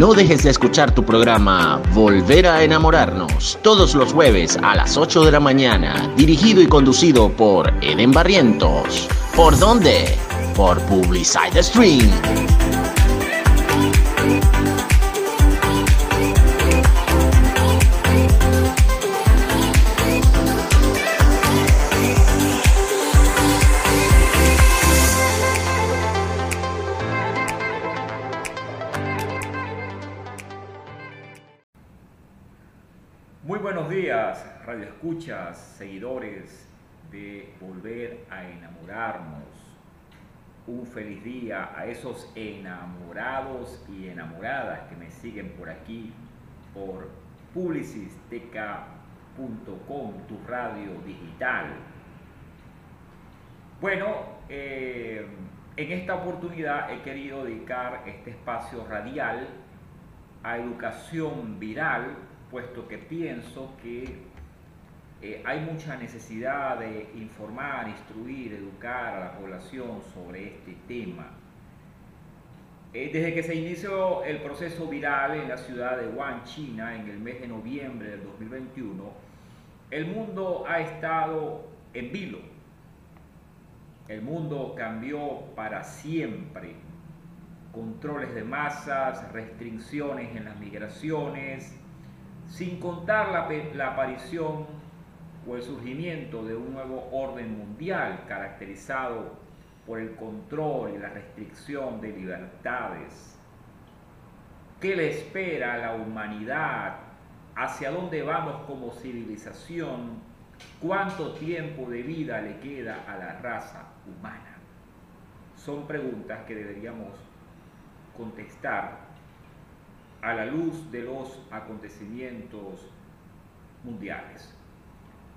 No dejes de escuchar tu programa Volver a enamorarnos todos los jueves a las 8 de la mañana, dirigido y conducido por Eden Barrientos. ¿Por dónde? Por Publicide Stream. Seguidores de Volver a Enamorarnos. Un feliz día a esos enamorados y enamoradas que me siguen por aquí, por publicisteca.com, tu radio digital. Bueno, eh, en esta oportunidad he querido dedicar este espacio radial a educación viral, puesto que pienso que eh, hay mucha necesidad de informar, instruir, educar a la población sobre este tema. Eh, desde que se inició el proceso viral en la ciudad de Wuhan, China, en el mes de noviembre del 2021, el mundo ha estado en vilo. El mundo cambió para siempre. Controles de masas, restricciones en las migraciones, sin contar la, la aparición o el surgimiento de un nuevo orden mundial caracterizado por el control y la restricción de libertades. ¿Qué le espera a la humanidad? ¿Hacia dónde vamos como civilización? ¿Cuánto tiempo de vida le queda a la raza humana? Son preguntas que deberíamos contestar a la luz de los acontecimientos mundiales.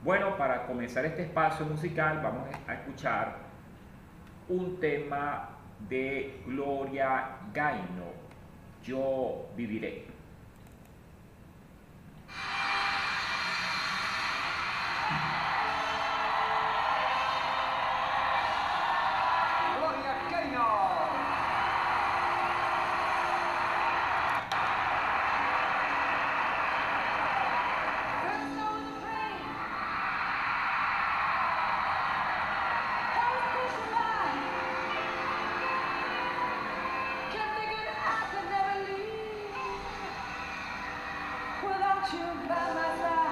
Bueno, para comenzar este espacio musical vamos a escuchar un tema de Gloria Gaino, Yo viviré. you by my side.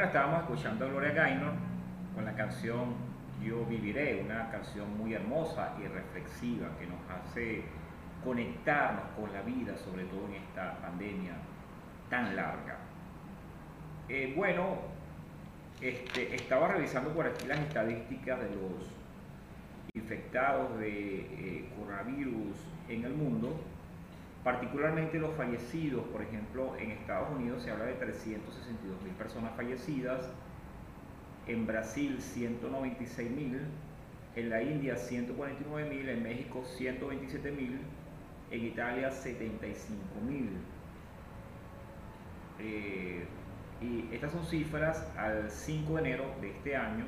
Bueno, estábamos escuchando a Gloria Gaynor con la canción Yo Viviré, una canción muy hermosa y reflexiva que nos hace conectarnos con la vida, sobre todo en esta pandemia tan larga. Eh, bueno, este, estaba revisando por aquí las estadísticas de los infectados de eh, coronavirus en el mundo, particularmente los fallecidos, por ejemplo, en Estados Unidos se habla de 362 mil personas fallecidas, en Brasil 196 mil, en la India 149 mil, en México 127 mil, en Italia 75 mil. Eh, y estas son cifras al 5 de enero de este año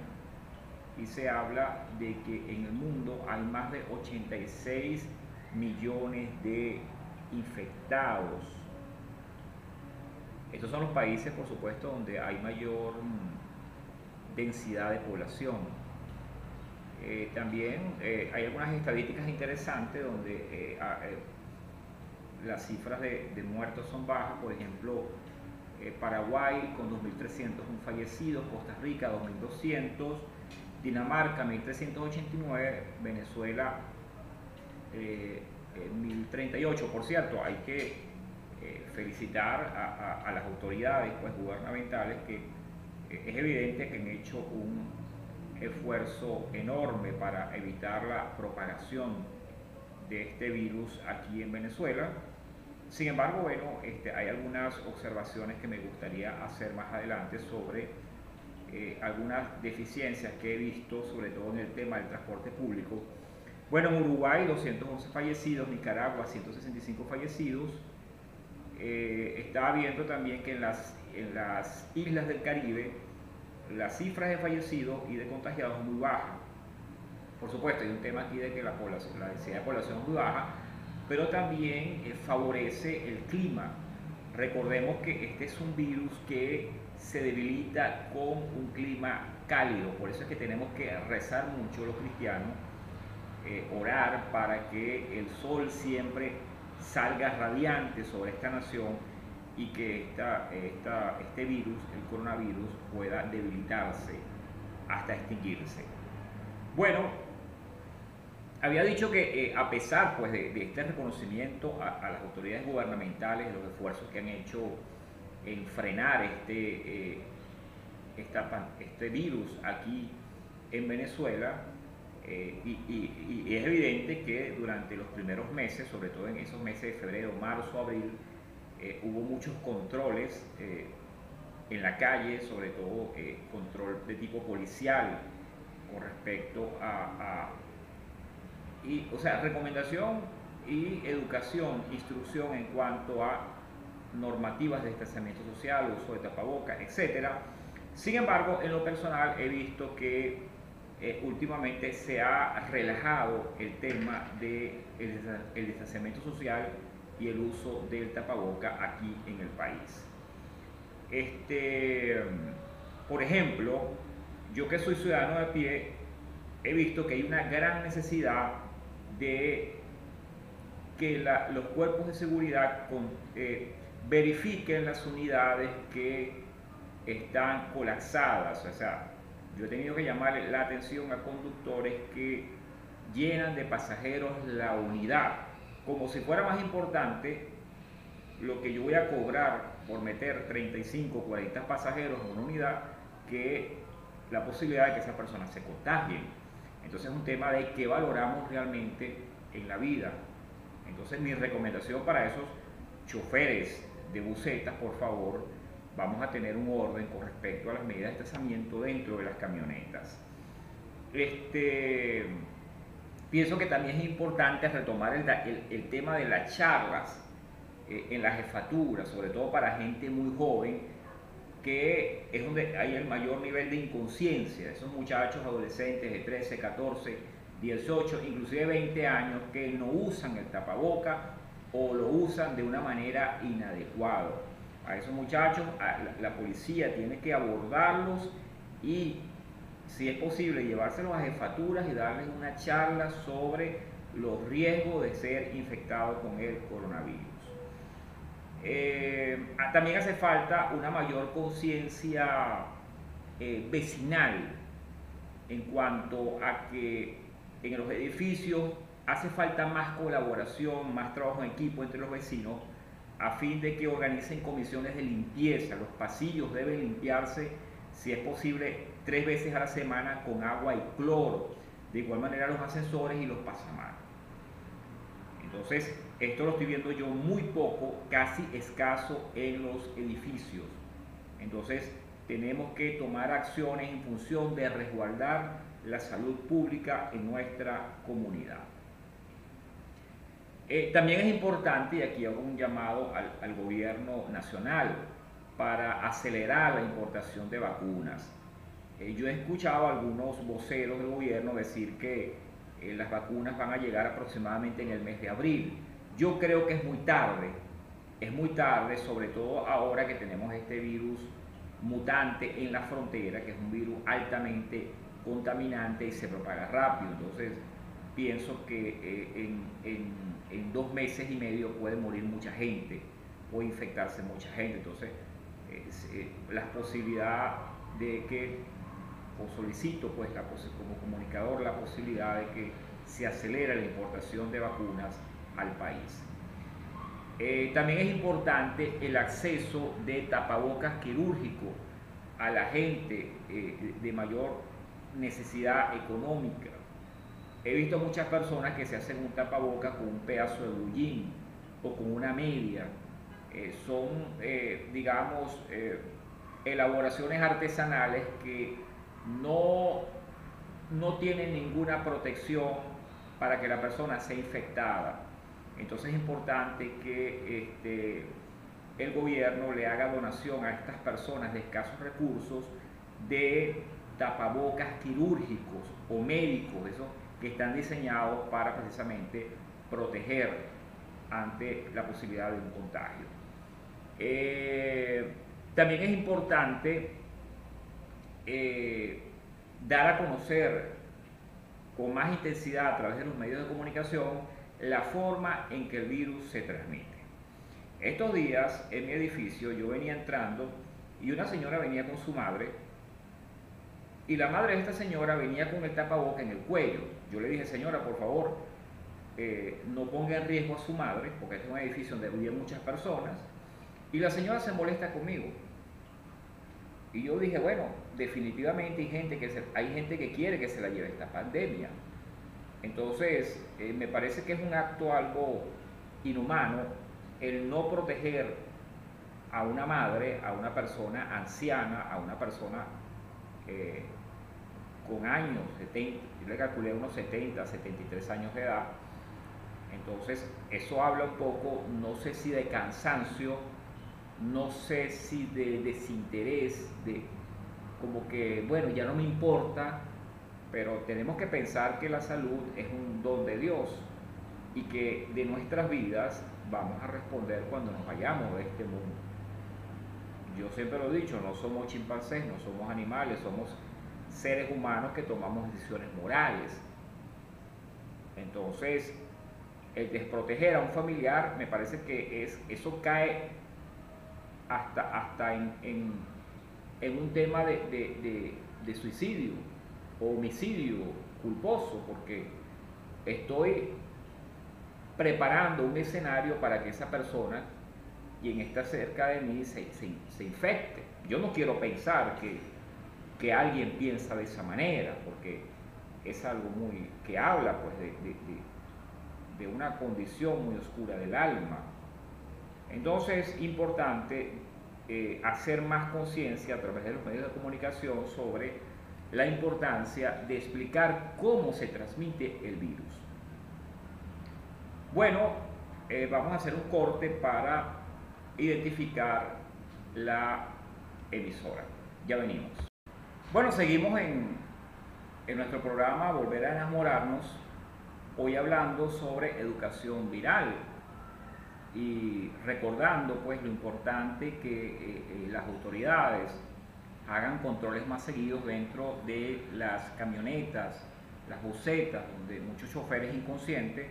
y se habla de que en el mundo hay más de 86 millones de infectados. Estos son los países, por supuesto, donde hay mayor mm, densidad de población. Eh, también eh, hay algunas estadísticas interesantes donde eh, las cifras de, muertos son bajas. Por ejemplo, Paraguay con 2.301 fallecidos, Costa Rica 2.200, Dinamarca 1389, Venezuela 1038. Eh, Por cierto, hay que eh, felicitar a, las autoridades pues, gubernamentales que eh, es evidente que han hecho un esfuerzo enorme para evitar la propagación de este virus aquí en Venezuela. Sin embargo, bueno, este, hay algunas observaciones que me gustaría hacer más adelante sobre eh, algunas deficiencias que he visto, sobre todo en el tema del transporte público. Bueno, en Uruguay 211 fallecidos, Nicaragua 165 fallecidos. Eh, estaba viendo también que en las, en las islas del Caribe las cifras de fallecidos y de contagiados son muy bajas. Por supuesto, hay un tema aquí de que la, población, la densidad de población es muy baja, pero también eh, favorece el clima. Recordemos que este es un virus que se debilita con un clima cálido. Por eso es que tenemos que rezar mucho los cristianos, eh, orar para que el sol siempre salga radiante sobre esta nación y que esta, este virus, el coronavirus, pueda debilitarse hasta extinguirse. Bueno, había dicho que eh, a pesar pues, de, este reconocimiento a, las autoridades gubernamentales, los esfuerzos que han hecho en frenar este, eh, este virus aquí en Venezuela. Eh, y, es evidente que durante los primeros meses, sobre todo en esos meses de febrero, marzo, abril, eh, hubo muchos controles en la calle, sobre todo control de tipo policial con respecto a, a y, o sea, recomendación y educación, instrucción en cuanto a normativas de distanciamiento social, uso de tapabocas, etc. Sin embargo, en lo personal he visto que eh, últimamente se ha relajado el tema del de distanciamiento social y el uso del tapaboca aquí en el país. Este, por ejemplo, yo que soy ciudadano de pie, he visto que hay una gran necesidad de que los cuerpos de seguridad eh, verifiquen las unidades que están colapsadas. O sea, yo he tenido que llamarle la atención a conductores que llenan de pasajeros la unidad, como si fuera más importante lo que yo voy a cobrar por meter 35 o 40 pasajeros en una unidad que la posibilidad de que esas personas se contagien. Entonces es un tema de que valoramos realmente en la vida. Entonces mi recomendación para esos choferes de bucetas, por favor, vamos a tener un orden con respecto a las medidas de estacionamiento dentro de las camionetas. Este, pienso que también es importante retomar el, tema de las charlas eh, en la jefatura, sobre todo para gente muy joven, que es donde hay el mayor nivel de inconsciencia, esos muchachos adolescentes de 13, 14, 18, inclusive 20 años que no usan el tapaboca o lo usan de una manera inadecuada. A esos muchachos la, policía tiene que abordarlos y si es posible llevárselos a jefaturas y darles una charla sobre los riesgos de ser infectados con el coronavirus. Eh, también hace falta una mayor conciencia eh, vecinal en cuanto a que en los edificios hace falta más colaboración, más trabajo en equipo entre los vecinos a fin de que organicen comisiones de limpieza. Los pasillos deben limpiarse, si es posible, tres veces a la semana con agua y cloro. De igual manera los ascensores y los pasamanos. Entonces, esto lo estoy viendo yo muy poco, casi escaso en los edificios. Entonces, tenemos que tomar acciones en función de resguardar la salud pública en nuestra comunidad. Eh, también es importante, y aquí hago un llamado al, gobierno nacional, para acelerar la importación de vacunas. Eh, yo he escuchado a algunos voceros del gobierno decir que eh, las vacunas van a llegar aproximadamente en el mes de abril. Yo creo que es muy tarde, es muy tarde, sobre todo ahora que tenemos este virus mutante en la frontera, que es un virus altamente contaminante y se propaga rápido. Entonces, pienso que en en dos meses y medio puede morir mucha gente, puede infectarse mucha gente. Entonces, eh, la posibilidad de que, o solicito pues como comunicador la posibilidad de que se acelere la importación de vacunas al país. Eh, también es importante el acceso de tapabocas quirúrgicos a la gente eh, de mayor necesidad económica He visto muchas personas que se hacen un tapaboca con un pedazo de bullín o con una media. Eh, son, eh, digamos, eh, elaboraciones artesanales que no, no tienen ninguna protección para que la persona sea infectada. Entonces es importante que este, el gobierno le haga donación a estas personas de escasos recursos de tapabocas quirúrgicos o médicos, eso que están diseñados para precisamente proteger ante la posibilidad de un contagio. Eh, también es importante eh, dar a conocer con más intensidad a través de los medios de comunicación la forma en que el virus se transmite. Estos días en mi edificio yo venía entrando y una señora venía con su madre y la madre de esta señora venía con el tapaboca en el cuello. Yo le dije, señora, por favor, eh, no ponga en riesgo a su madre, porque es un edificio donde viven muchas personas. Y la señora se molesta conmigo. Y yo dije, bueno, definitivamente hay gente que, hay gente que quiere que se la lleve esta pandemia. Entonces, eh, me parece que es un acto algo inhumano el no proteger a una madre, a una persona anciana, a una persona eh, con años, 70, yo le calculé unos 70, 73 años de edad. Entonces, eso habla un poco, no sé si de cansancio, no sé si de desinterés, de como que, bueno, ya no me importa, pero tenemos que pensar que la salud es un don de Dios y que de nuestras vidas vamos a responder cuando nos vayamos de este mundo. Yo siempre lo he dicho, no somos chimpancés, no somos animales, somos seres humanos que tomamos decisiones morales. Entonces, el desproteger a un familiar me parece que es, eso cae hasta, hasta en, un tema de, de suicidio o homicidio culposo, porque estoy preparando un escenario para que esa persona, quien está cerca de mí, se, se infecte. Yo no quiero pensar que que alguien piensa de esa manera, porque es algo muy que habla pues de, una condición muy oscura del alma. Entonces es importante eh, hacer más conciencia a través de los medios de comunicación sobre la importancia de explicar cómo se transmite el virus. Bueno, eh, vamos a hacer un corte para identificar la emisora. Ya venimos. Bueno, seguimos en, nuestro programa Volver a enamorarnos, hoy hablando sobre educación viral y recordando pues lo importante que eh, eh, las autoridades hagan controles más seguidos dentro de las camionetas, las bucetas, donde muchos choferes inconscientes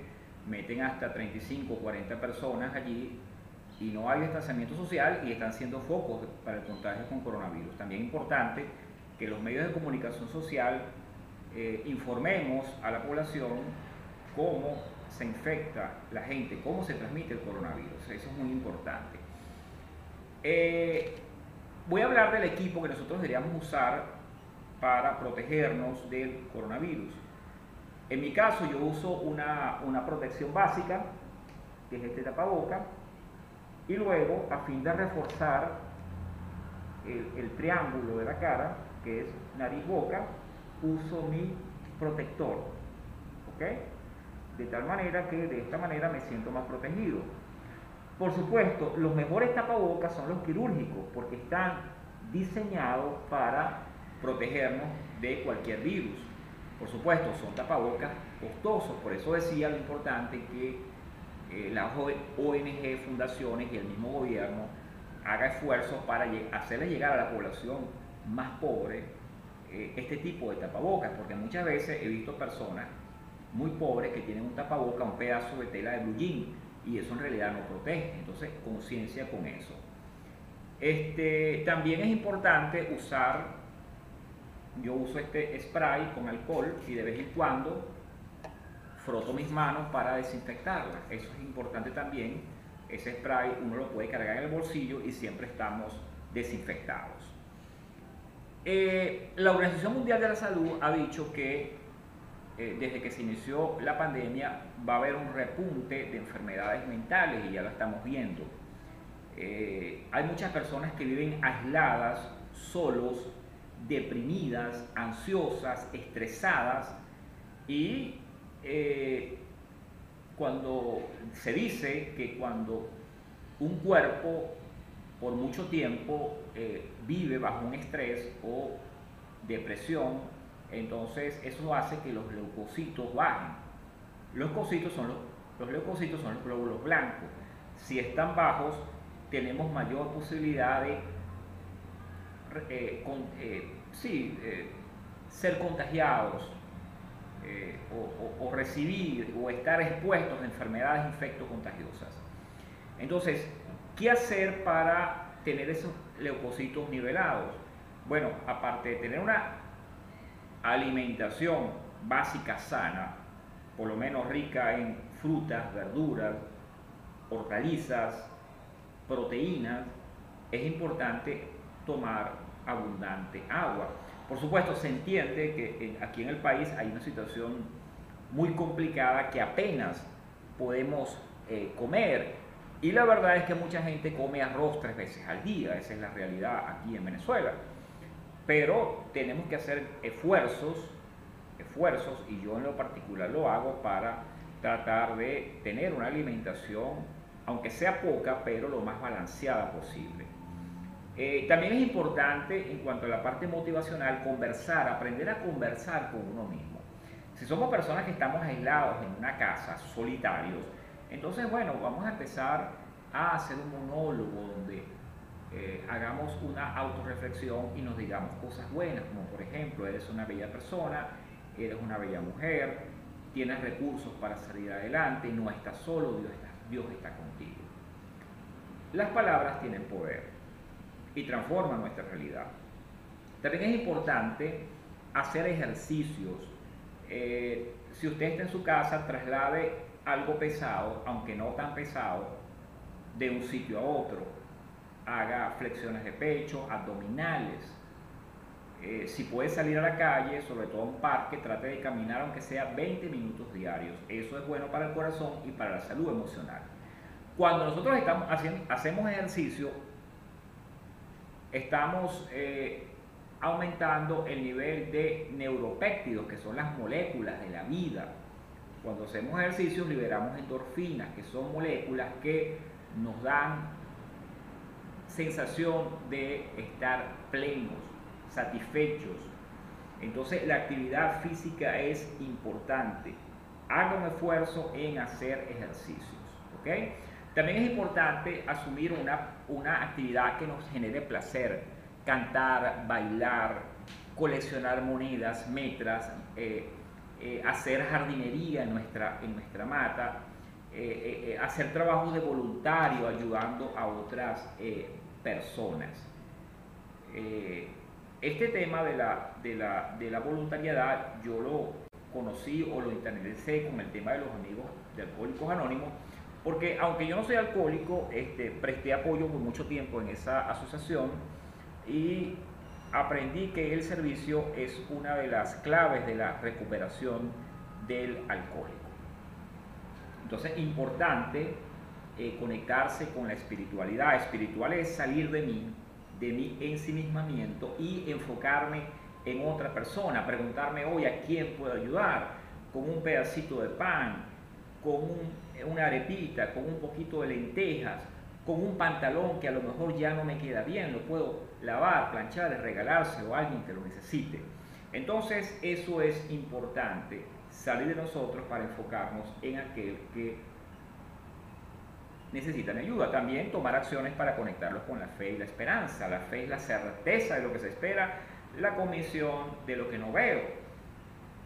meten hasta 35 o 40 personas allí y no hay distanciamiento social y están siendo focos para el contagio con coronavirus. También importante que los medios de comunicación social eh, informemos a la población cómo se infecta la gente, cómo se transmite el coronavirus. Eso es muy importante. Eh, voy a hablar del equipo que nosotros deberíamos usar para protegernos del coronavirus. En mi caso yo uso una, una protección básica, que es este tapaboca, y luego a fin de reforzar el, el triángulo de la cara, que es nariz-boca, uso mi protector. ¿Ok? De tal manera que de esta manera me siento más protegido. Por supuesto, los mejores tapabocas son los quirúrgicos porque están diseñados para protegernos de cualquier virus. Por supuesto, son tapabocas costosos, por eso decía lo importante que eh, las ONG, fundaciones y el mismo gobierno haga esfuerzos para hacerle llegar a la población más pobre eh, este tipo de tapabocas, porque muchas veces he visto personas muy pobres que tienen un tapaboca, un pedazo de tela de blue y eso en realidad no protege. Entonces, conciencia con eso. Este, también es importante usar, yo uso este spray con alcohol y de vez en cuando froto mis manos para desinfectarlas. Eso es importante también. Ese spray uno lo puede cargar en el bolsillo y siempre estamos desinfectados. Eh, la Organización Mundial de la Salud ha dicho que eh, desde que se inició la pandemia va a haber un repunte de enfermedades mentales y ya lo estamos viendo. Eh, hay muchas personas que viven aisladas, solos, deprimidas, ansiosas, estresadas y cuando se dice que cuando un cuerpo por mucho tiempo vive bajo un estrés o depresión, entonces eso hace que los leucocitos bajen. Los leucocitos son los, leucocitos son los glóbulos blancos. Si están bajos, tenemos mayor posibilidad de eh, eh, ser contagiados o, o, recibir o estar expuestos a enfermedades infectocontagiosas. Entonces, ¿Qué hacer para tener esos leucocitos nivelados? Bueno, aparte de tener una alimentación básica sana, por lo menos rica en frutas, verduras, hortalizas, proteínas, es importante tomar abundante agua. Por supuesto, se entiende que aquí en el país hay una situación muy complicada que apenas podemos eh, comer y la verdad es que mucha gente come arroz tres veces al día, esa es la realidad aquí en Venezuela. Pero tenemos que hacer esfuerzos, esfuerzos, y yo en lo particular lo hago para tratar de tener una alimentación, aunque sea poca, pero lo más balanceada posible. Eh, también es importante en cuanto a la parte motivacional conversar, aprender a conversar con uno mismo. Si somos personas que estamos aislados en una casa, solitarios, entonces, bueno, vamos a empezar a hacer un monólogo donde eh, hagamos una autorreflexión y nos digamos cosas buenas, como por ejemplo, eres una bella persona, eres una bella mujer, tienes recursos para salir adelante, no estás solo, Dios está, Dios está contigo. Las palabras tienen poder y transforman nuestra realidad. También es importante hacer ejercicios. Eh, si usted está en su casa, traslade algo pesado, aunque no tan pesado, de un sitio a otro. Haga flexiones de pecho, abdominales. Eh, si puede salir a la calle, sobre todo a un parque, trate de caminar aunque sea 20 minutos diarios. Eso es bueno para el corazón y para la salud emocional. Cuando nosotros estamos haciendo, hacemos ejercicio, estamos eh, aumentando el nivel de neuropéptidos, que son las moléculas de la vida cuando hacemos ejercicios liberamos endorfinas, que son moléculas que nos dan sensación de estar plenos, satisfechos. Entonces la actividad física es importante. Haga un esfuerzo en hacer ejercicios. También es importante asumir una, una actividad que nos genere placer. Cantar, bailar, coleccionar monedas, metras, eh, eh, hacer jardinería en nuestra, en nuestra mata, eh, eh, hacer trabajos de voluntario ayudando a otras personas. este tema de la, de la, de la voluntariedad yo lo conocí o lo internalicé con el tema de los amigos de Alcohólicos Anónimos, porque aunque yo no soy alcohólico, este, presté apoyo por mucho tiempo en esa asociación y aprendí que el servicio es una de las claves de la recuperación del alcohólico. Entonces, importante eh, conectarse con la espiritualidad. Espiritual es salir de mí, de mi ensimismamiento y enfocarme en otra persona, preguntarme hoy a quién puedo ayudar, con un pedacito de pan, con una arepita, con un poquito de lentejas, con un pantalón que a lo mejor ya no me queda bien, lo puedo lavar, planchar, regalarse a alguien que lo necesite. Entonces eso es importante, salir de nosotros para enfocarnos en aquel que necesitan ayuda. También tomar acciones para conectarlos con la fe y la esperanza. La fe es la certeza de lo que se espera, la comisión de lo que no veo.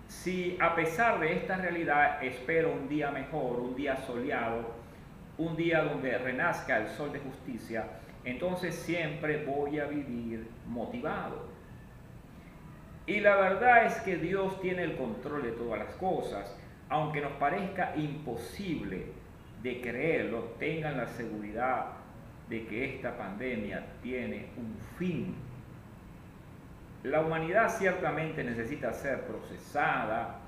Si a pesar de esta realidad espero un día mejor, un día soleado, un día donde renazca el sol de justicia, entonces siempre voy a vivir motivado. Y la verdad es que Dios tiene el control de todas las cosas, aunque nos parezca imposible de creerlo, tengan la seguridad de que esta pandemia tiene un fin. La humanidad ciertamente necesita ser procesada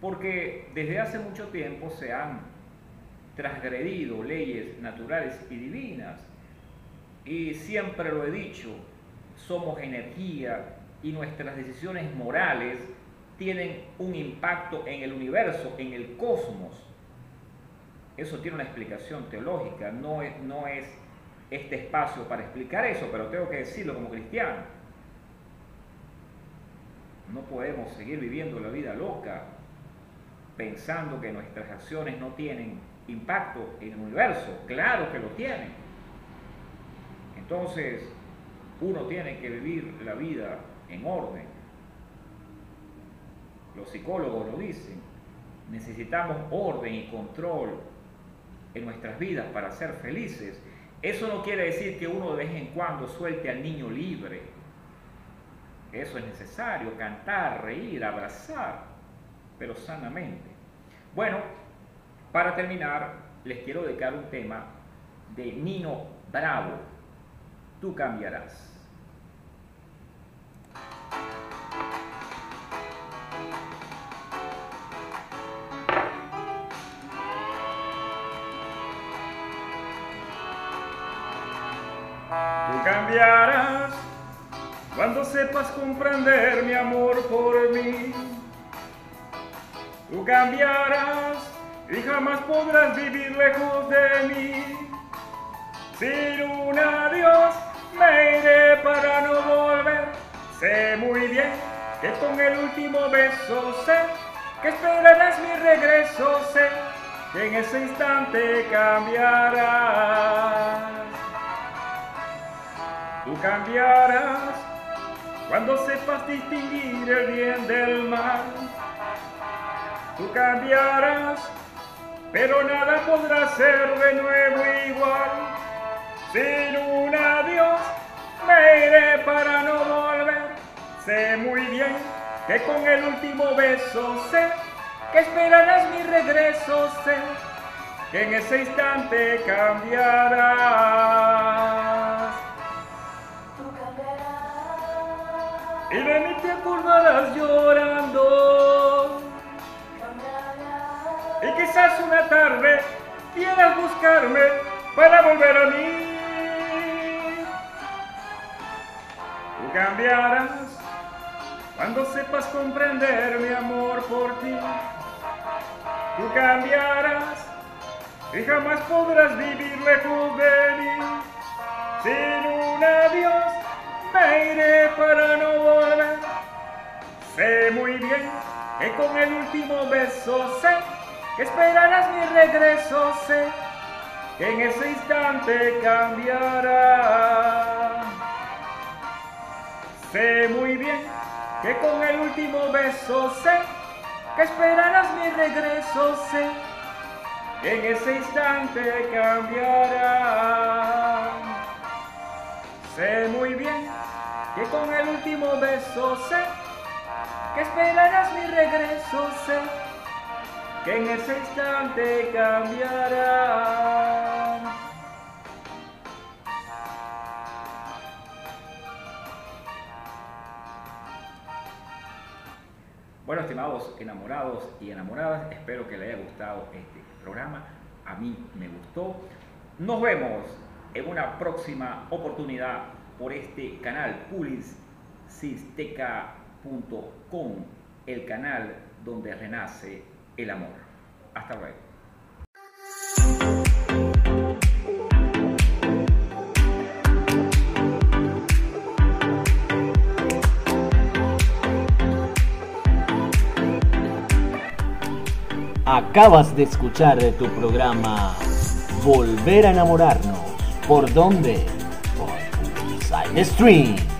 porque desde hace mucho tiempo se han transgredido leyes naturales y divinas. Y siempre lo he dicho, somos energía y nuestras decisiones morales tienen un impacto en el universo, en el cosmos. Eso tiene una explicación teológica, no es, no es este espacio para explicar eso, pero tengo que decirlo como cristiano. No podemos seguir viviendo la vida loca pensando que nuestras acciones no tienen impacto en el universo. Claro que lo tienen. Entonces, uno tiene que vivir la vida en orden. Los psicólogos lo dicen. Necesitamos orden y control en nuestras vidas para ser felices, eso no quiere decir que uno de vez en cuando suelte al niño libre. Eso es necesario, cantar, reír, abrazar, pero sanamente. Bueno, para terminar, les quiero dedicar un tema de Nino Bravo. Tú cambiarás. cambiarás cuando sepas comprender mi amor por mí. Tú cambiarás y jamás podrás vivir lejos de mí. Sin un adiós me iré para no volver. Sé muy bien que con el último beso sé que esperarás mi regreso. Sé que en ese instante cambiarás. Tú cambiarás cuando sepas distinguir el bien del mal. Tú cambiarás, pero nada podrá ser de nuevo igual. Sin un adiós me iré para no volver. Sé muy bien que con el último beso sé que esperarás mi regreso. Sé que en ese instante cambiarás. y de mí te acordarás llorando. Y quizás una tarde quieras buscarme para volver a mí. Cambiarás cuando sepas comprender mi amor por ti. Tú cambiarás y jamás podrás vivir lejos de. Sin un adiós me iré para no volver. Sé muy bien que con el último beso sé que esperarás mi regreso, sé que en ese instante cambiará. Sé muy bien que con el último beso sé que esperarás mi regreso, sé que en ese instante cambiará. Sé muy bien que con el último beso sé que esperarás mi regreso, sé que en ese instante cambiará. Bueno, estimados enamorados y enamoradas, espero que les haya gustado este programa. A mí me gustó. Nos vemos en una próxima oportunidad por este canal publicisteca.com, el canal donde renace el amor. Hasta luego. Acabas de escuchar tu programa Volver a enamorarnos. ¿Por dónde? Por Side Stream.